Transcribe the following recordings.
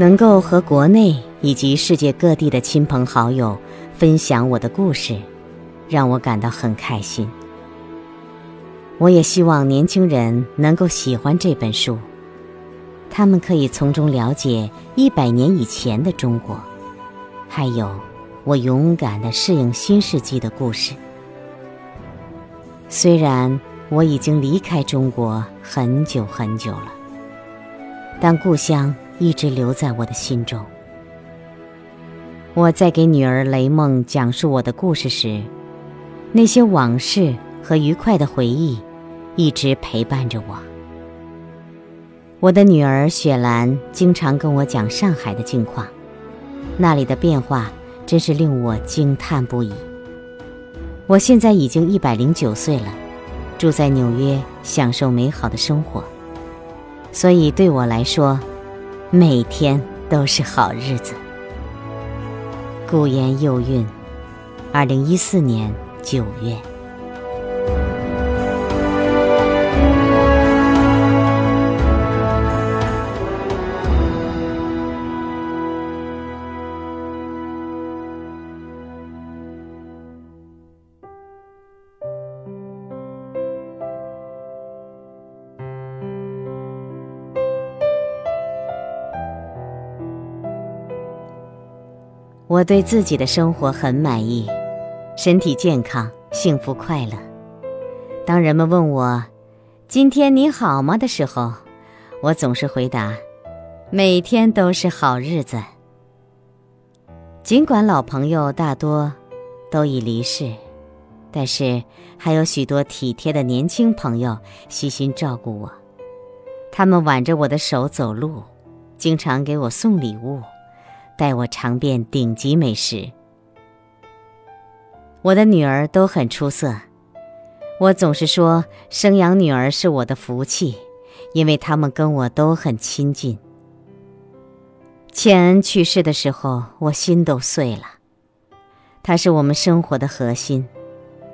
能够和国内以及世界各地的亲朋好友分享我的故事，让我感到很开心。我也希望年轻人能够喜欢这本书，他们可以从中了解一百年以前的中国，还有我勇敢的适应新世纪的故事。虽然我已经离开中国很久很久了，但故乡。一直留在我的心中。我在给女儿雷梦讲述我的故事时，那些往事和愉快的回忆一直陪伴着我。我的女儿雪兰经常跟我讲上海的近况，那里的变化真是令我惊叹不已。我现在已经一百零九岁了，住在纽约，享受美好的生活，所以对我来说。每天都是好日子。顾言又韵，二零一四年九月。我对自己的生活很满意，身体健康，幸福快乐。当人们问我“今天你好吗”的时候，我总是回答：“每天都是好日子。”尽管老朋友大多都已离世，但是还有许多体贴的年轻朋友悉心照顾我。他们挽着我的手走路，经常给我送礼物。带我尝遍顶级美食。我的女儿都很出色，我总是说生养女儿是我的福气，因为她们跟我都很亲近。倩恩去世的时候，我心都碎了。她是我们生活的核心，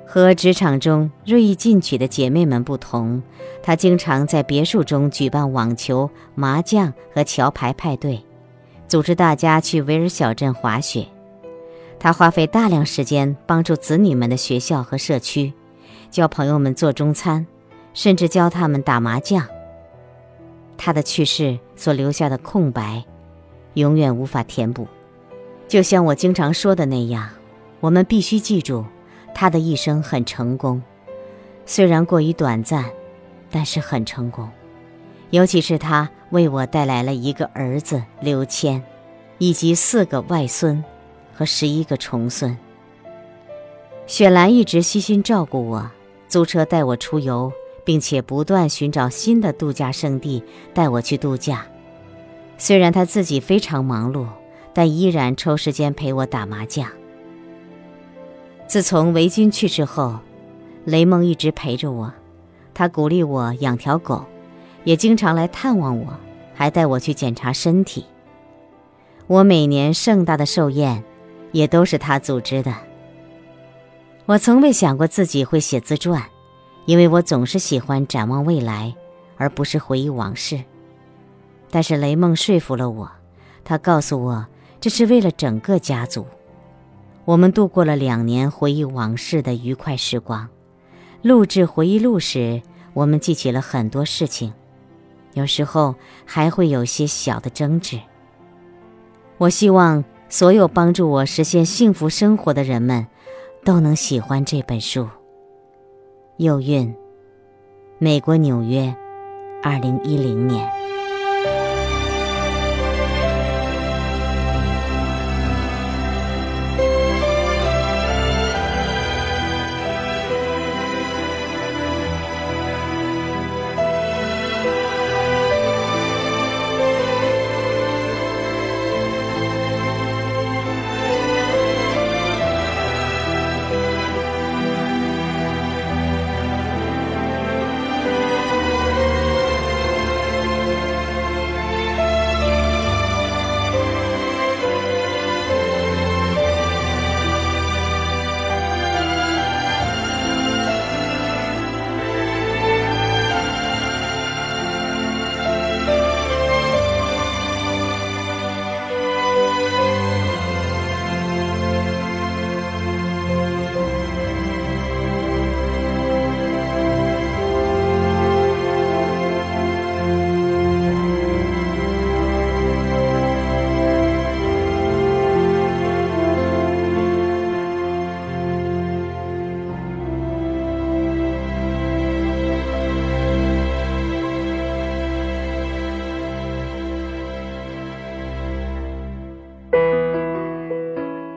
和职场中锐意进取的姐妹们不同，她经常在别墅中举办网球、麻将和桥牌派对。组织大家去维尔小镇滑雪，他花费大量时间帮助子女们的学校和社区，教朋友们做中餐，甚至教他们打麻将。他的去世所留下的空白，永远无法填补。就像我经常说的那样，我们必须记住，他的一生很成功，虽然过于短暂，但是很成功。尤其是他为我带来了一个儿子刘谦，以及四个外孙和十一个重孙。雪兰一直悉心照顾我，租车带我出游，并且不断寻找新的度假胜地带我去度假。虽然他自己非常忙碌，但依然抽时间陪我打麻将。自从维军去世后，雷蒙一直陪着我，他鼓励我养条狗。也经常来探望我，还带我去检查身体。我每年盛大的寿宴，也都是他组织的。我从未想过自己会写自传，因为我总是喜欢展望未来，而不是回忆往事。但是雷梦说服了我，他告诉我这是为了整个家族。我们度过了两年回忆往事的愉快时光。录制回忆录时，我们记起了很多事情。有时候还会有些小的争执。我希望所有帮助我实现幸福生活的人们，都能喜欢这本书。右韵，美国纽约，二零一零年。